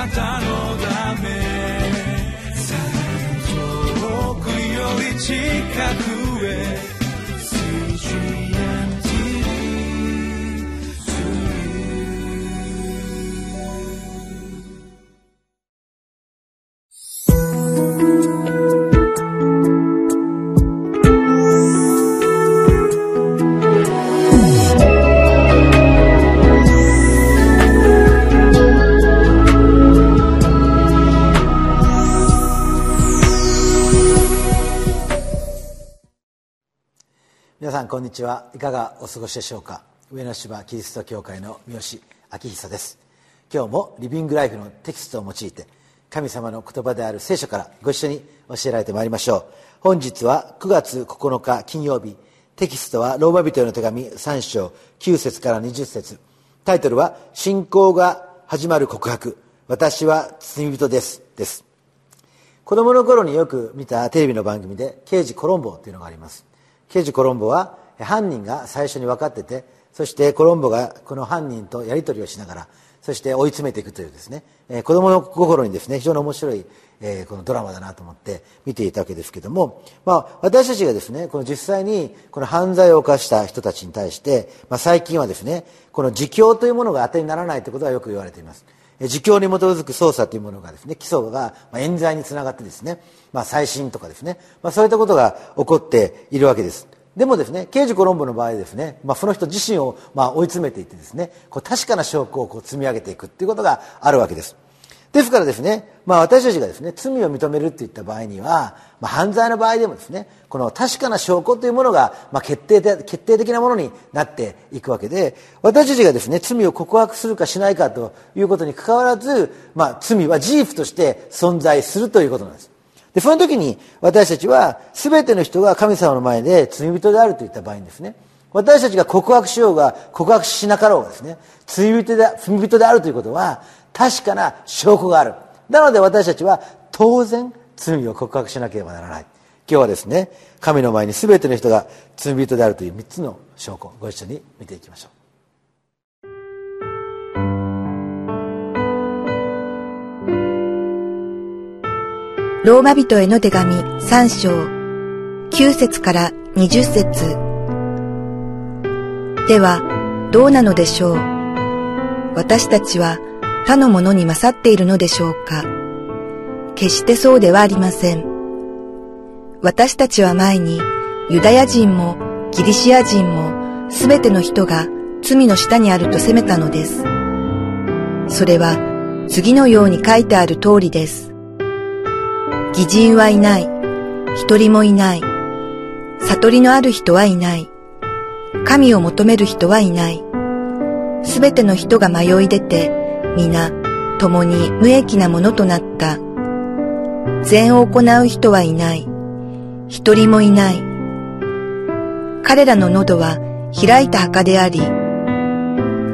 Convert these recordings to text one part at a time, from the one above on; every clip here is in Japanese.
なたのため。遠くより近く。こんにちは。いかがお過ごしでしょうか。上野芝キリスト教会の三好明久です。今日もリビングライフのテキストを用いて神様の言葉である聖書からご一緒に教えられてまいりましょう。本日は9月9日金曜日。テキストはローマ人への手紙3章9節から20節。タイトルは信仰が始まる告白。私は罪人です。です。子供の頃によく見たテレビの番組で刑事コロンボというのがあります。刑事コロンボは犯人が最初に分かっててそしてコロンボがこの犯人とやり取りをしながらそして追い詰めていくというですね、えー、子供の心にですね非常に面白い、えー、このドラマだなと思って見ていたわけですけども、まあ、私たちがですねこの実際にこの犯罪を犯した人たちに対して、まあ、最近はですねこの自供というものが当てにならないということはよく言われています。自供に基づく捜査というものがですね、起訴が冤罪につながってですね、まあ、再審とかですね、まあ、そういったことが起こっているわけです。でもですね、刑事コロンボの場合ですね、まあ、その人自身をまあ追い詰めていってですね、こう確かな証拠をこう積み上げていくっていうことがあるわけです。ですからですね、まあ、私たちがですね、罪を認めるっていった場合には、まあ、犯罪の場合でもですね、この確かな証拠というものが、まあ、決定決定的なものになっていくわけで、私たちがですね、罪を告白するかしないかということにかかわらず、まあ、罪は事実として存在するということなんです。で、その時に私たちは全ての人が神様の前で罪人であるといった場合にですね、私たちが告白しようが告白しなかろうがですね、罪人で罪人であるということは確かな証拠がある。なので私たちは当然罪を告白しなければならない。今日はですね神の前に全ての人が罪人であるという3つの証拠ご一緒に見ていきましょう。ローマ人への手紙3章9節から20節。ではどうなのでしょう？私たちは他のものに勝っているのでしょうか？決してそうではありません。私たちは前にユダヤ人もギリシア人もすべての人が罪の下にあると責めたのです。それは次のように書いてある通りです。偽人はいない。一人もいない。悟りのある人はいない。神を求める人はいない。すべての人が迷い出て皆共に無益なものとなった。善を行う人はいない。一人もいない。彼らの喉は開いた墓であり、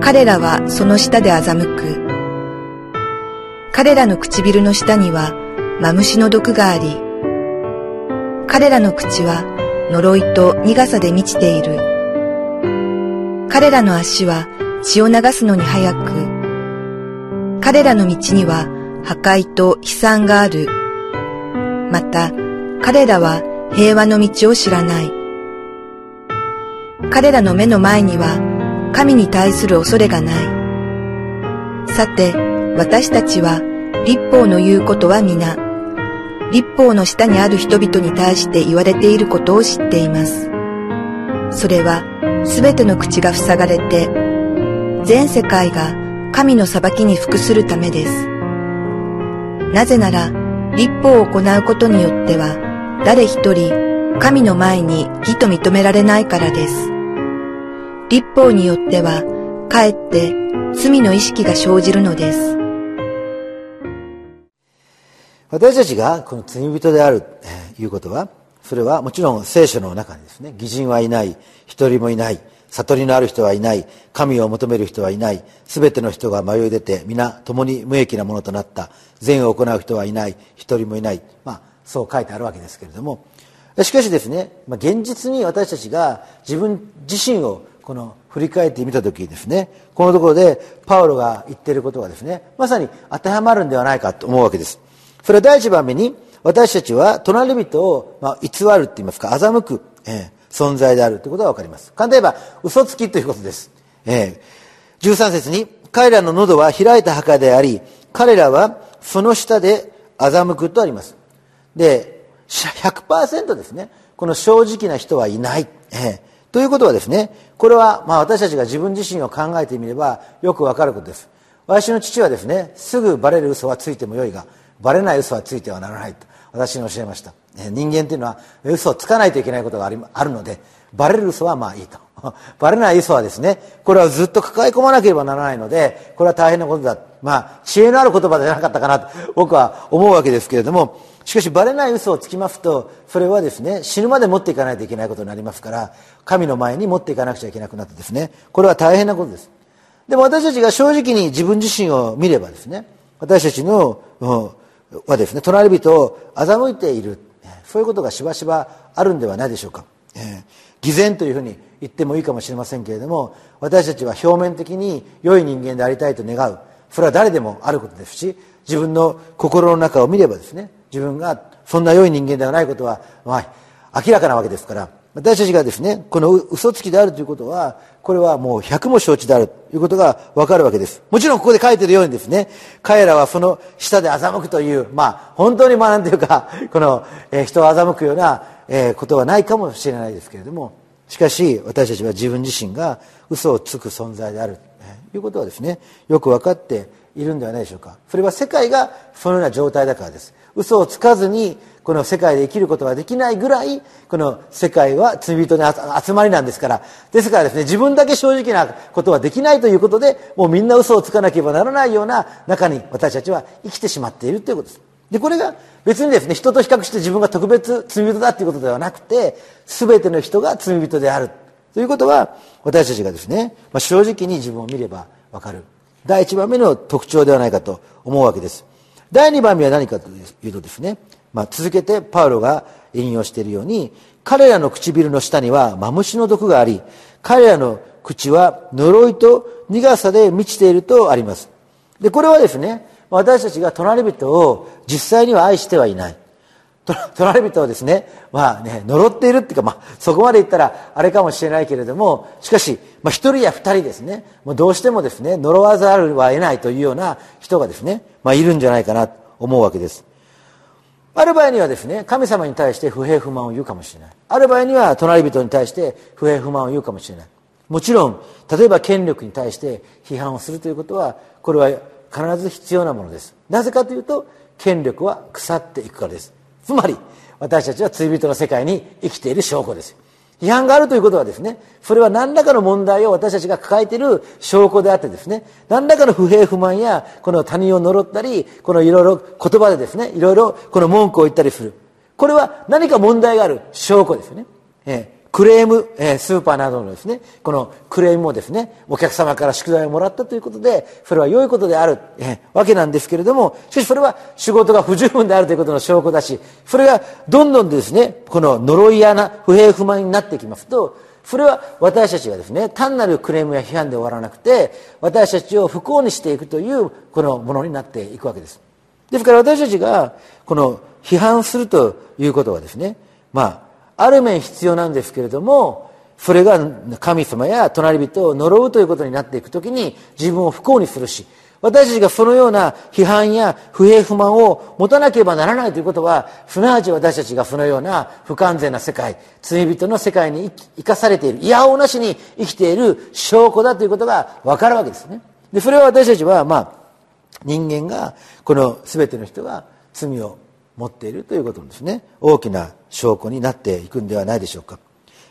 彼らはその下で欺く。彼らの唇の下にはマムシの毒があり、彼らの口は呪いと苦さで満ちている。彼らの足は血を流すのに早く、彼らの道には破壊と悲惨がある。また、彼らは平和の道を知らない。彼らの目の前には神に対する恐れがない。さて、私たちは立法の言うことは皆、立法の下にある人々に対して言われていることを知っています。それは、すべての口が塞がれて、全世界が神の裁きに服するためです。なぜなら、立法を行うことによっては、誰一人神の前に義と認められないからです。立法によっては、かえって罪の意識が生じるのです。私たちがこの罪人である、ということは、それはもちろん聖書の中にですね、偽人はいない、一人もいない、悟りのある人はいない神を求める人はいない全ての人が迷い出て皆共に無益なものとなった善を行う人はいない一人もいない、まあ、そう書いてあるわけですけれども。しかしですね、まあ、現実に私たちが自分自身をこの振り返ってみた時ですねこのところでパウロが言っていることがですねまさに当てはまるんではないかと思うわけです。それは第一番目に私たちは隣人を、まあ、偽るって言いますか欺く、えー、存在であるということが分かります。簡単に言えば嘘つきということです、えー、13節に彼らの喉は開いた墓であり彼らはその下で欺くとあります。で100%ですね。この正直な人はいない、えー、ということはですねこれはまあ私たちが自分自身を考えてみればよくわかることです。私の父はですねすぐバレる嘘はついてもよいがバレない嘘はついてはならないと私に教えました。人間というのは嘘をつかないといけないことがあるのでバレる嘘はまあいいと。バレない嘘はですねこれはずっと抱え込まなければならないのでこれは大変なことだ。まあ知恵のある言葉じゃなかったかなと僕は思うわけですけれどもしかしバレない嘘をつきますとそれはですね死ぬまで持っていかないといけないことになりますから神の前に持っていかなくちゃいけなくなってですねこれは大変なことです。でも私たちが正直に自分自身を見ればですね私たちの、はですね隣人を欺いている。そういうことがしばしばあるんではないでしょうか、えー、偽善というふうに言ってもいいかもしれませんけれども私たちは表面的に良い人間でありたいと願う。それは誰でもあることですし自分の心の中を見ればですね自分がそんな良い人間ではないことは、まあ、明らかなわけですから私たちがですねこの嘘つきであるということはこれはもう百も承知であるということがわかるわけです。もちろんここで書いてるようにですね彼らはその下で欺くというまあ本当にまあなんていうか この、えー、人を欺くような、えー、ことはないかもしれないですけれどもしかし私たちは自分自身が嘘をつく存在であるということはですねよく分かっているんではないでしょうか。それは世界がそのような状態だからです。嘘をつかずにこの世界で生きることができないぐらいこの世界は罪人の集まりなんですから。ですからですね自分だけ正直なことはできないということでもうみんな嘘をつかなければならないような中に私たちは生きてしまっているということです。でこれが別にですね人と比較して自分が特別罪人だということではなくて全ての人が罪人であるということは私たちがですね、まあ、正直に自分を見ればわかる。第一番目の特徴ではないかと思うわけです。第2番目は何かというとですね、まあ、続けてパウロが引用しているように彼らの唇の下にはマムシの毒があり彼らの口は呪いと苦さで満ちているとあります。でこれはですね私たちが隣人を実際には愛してはいない。隣人をですね、まあね、呪っているっていうか、まあ、そこまで言ったらあれかもしれないけれども、しかし、まあ、一人や二人ですね、もうどうしてもですね、呪わざるは得ないというような人がですね、まあ、いるんじゃないかなと思うわけです。ある場合にはですね、神様に対して不平不満を言うかもしれない。ある場合には隣人に対して不平不満を言うかもしれない。もちろん、例えば権力に対して批判をするということは、これは必ず必要なものです。なぜかというと、権力は腐っていくからです。つまり私たちは罪人の世界に生きている証拠です。批判があるということはですねそれは何らかの問題を私たちが抱えている証拠であってですね何らかの不平不満やこの他人を呪ったりこのいろいろ言葉でですねいろいろこの文句を言ったりする。これは何か問題がある証拠ですよね、え。クレーム、えー、スーパーなどのですね、このクレームもですね、お客様から宿題をもらったということで、それは良いことである、えー、わけなんですけれども、しかしそれは仕事が不十分であるということの証拠だし、それがどんどんですね、この呪いやな不平不満になってきますと、それは私たちがですね、単なるクレームや批判で終わらなくて、私たちを不幸にしていくという、このものになっていくわけです。ですから私たちが、この批判するということはですね、まあ、ある面必要なんですけれどもそれが神様や隣人を呪うということになっていくときに自分を不幸にするし私たちがそのような批判や不平不満を持たなければならないということはすなわち私たちがそのような不完全な世界罪人の世界に生かされているいやおなしに生きている証拠だということが分かるわけですね。でそれは私たちはまあ人間がこの全ての人が罪を持っているということですね。大きな証拠になっていくんではないでしょうか。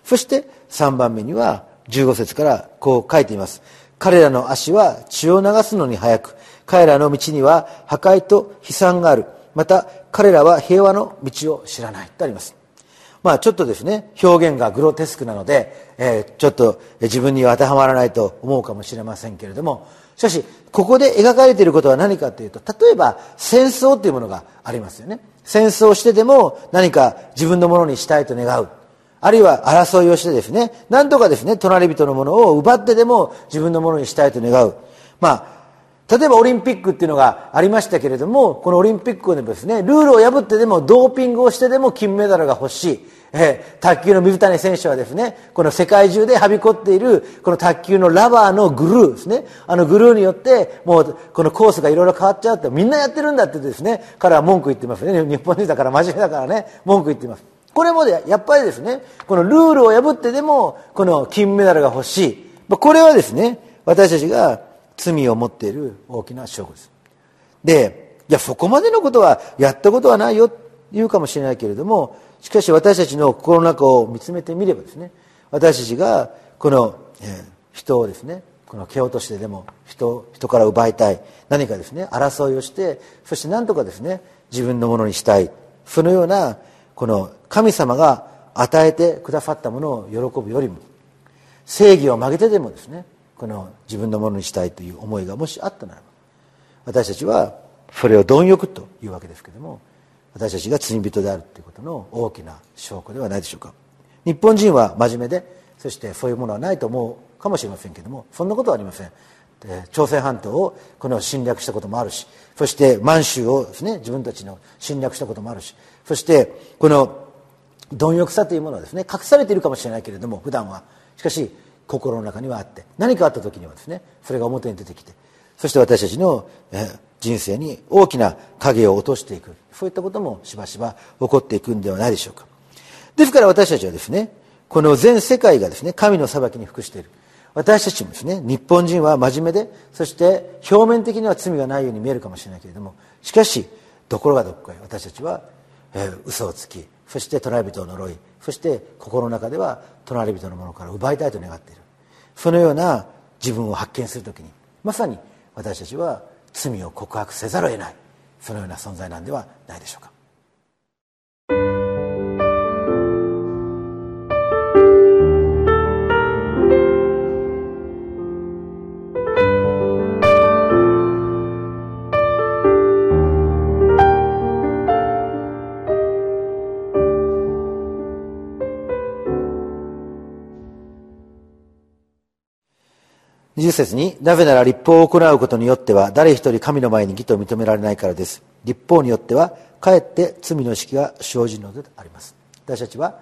そして3番目には15節からこう書いています。彼らの足は血を流すのに早く彼らの道には破壊と悲惨がある。また彼らは平和の道を知らない。とあります。まあちょっとですね表現がグロテスクなので、えー、ちょっと自分には当てはまらないと思うかもしれませんけれどもしかしここで描かれていることは何かというと例えば戦争というものがありますよね戦争してでも何か自分のものにしたいと願うあるいは争いをしてですね、なんとかですね、隣人のものを奪ってでも自分のものにしたいと願う。まあ、例えばオリンピックっていうのがありましたけれども、このオリンピックでもですね、ルールを破ってでもドーピングをしてでも金メダルが欲しい。えー、卓球の水谷選手はですね、この世界中ではびこっている、この卓球のラバーのグルーですね。あのグルーによって、もうこのコースがいろいろ変わっちゃうって、みんなやってるんだってですね、彼は文句言ってますね。日本人だから真面目だからね、文句言ってます。これもで、やっぱりですね、このルールを破ってでも、この金メダルが欲しい。これはですね、私たちが罪を持っている大きな証拠です。で、いや、そこまでのことはやったことはないよ、言うかもしれないけれども、しかし私たちの心の中を見つめてみればですね、私たちがこの、人をですね、この蹴落としてでも人人から奪いたい何かですね争いをしてそして何とかですね自分のものにしたいそのようなこの神様が与えてくださったものを喜ぶよりも正義を曲げてでもですねこの自分のものにしたいという思いがもしあったならば私たちはそれを貪欲というわけですけども私たちが罪人であるということの大きな証拠ではないでしょうか。日本人は真面目でそしてそういうものはないと思うかもしれませんけれどもそんなことはありません。朝鮮半島をこの侵略したこともあるしそして満州をですね自分たちの侵略したこともあるしそしてこの貪欲さというものはですね隠されているかもしれないけれども普段は。しかし心の中にはあって何かあった時にはですねそれが表に出てきてそして私たちのえ人生に大きな影を落としていく。そういったこともしばしば起こっていくんではないでしょうか。ですから私たちはですねこの全世界がですね神の裁きに服している。私たちもですね日本人は真面目でそして表面的には罪がないように見えるかもしれないけれどもしかしところがどこかへ私たちは、えー、嘘をつきそして隣人を呪いそして心の中では隣人のものから奪いたいと願っている。そのような自分を発見するときにまさに私たちは罪を告白せざるを得ない。そのような存在なんではないでしょうか。20節に、なぜなら立法を行うことによっては、誰一人神の前に義と認められないからです。立法によっては、かえって罪の意識が生じるのであります。私たちは、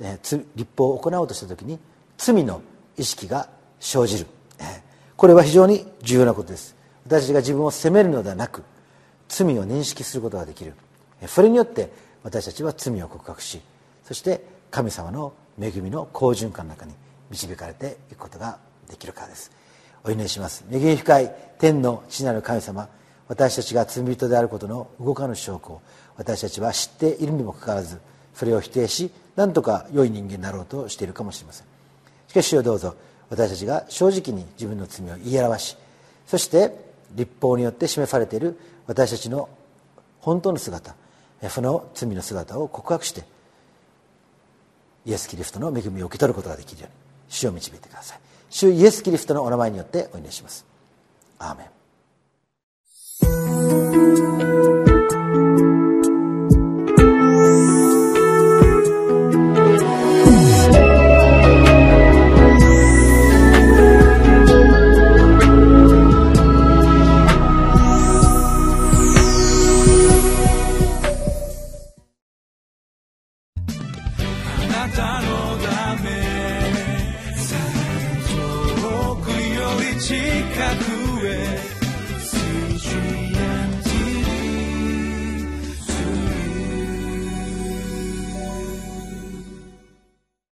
えー、立法を行おうとしたときに、罪の意識が生じる。これは非常に重要なことです。私たちが自分を責めるのではなく、罪を認識することができる。それによって、私たちは罪を告白し、そして神様の恵みの好循環の中に導かれていくことができるからです。お祈りします。恵み深い天の父なる神様私たちが罪人であることの動かぬ証拠を私たちは知っているにもかかわらずそれを否定し何とか良い人間になろうとしているかもしれません。しかしよどうぞ私たちが正直に自分の罪を言い表しそして立法によって示されている私たちの本当の姿その罪の姿を告白してイエス・キリストの恵みを受け取ることができるように主を導いてください。主イエス・キリストのお名前によってお祈りします。アーメン。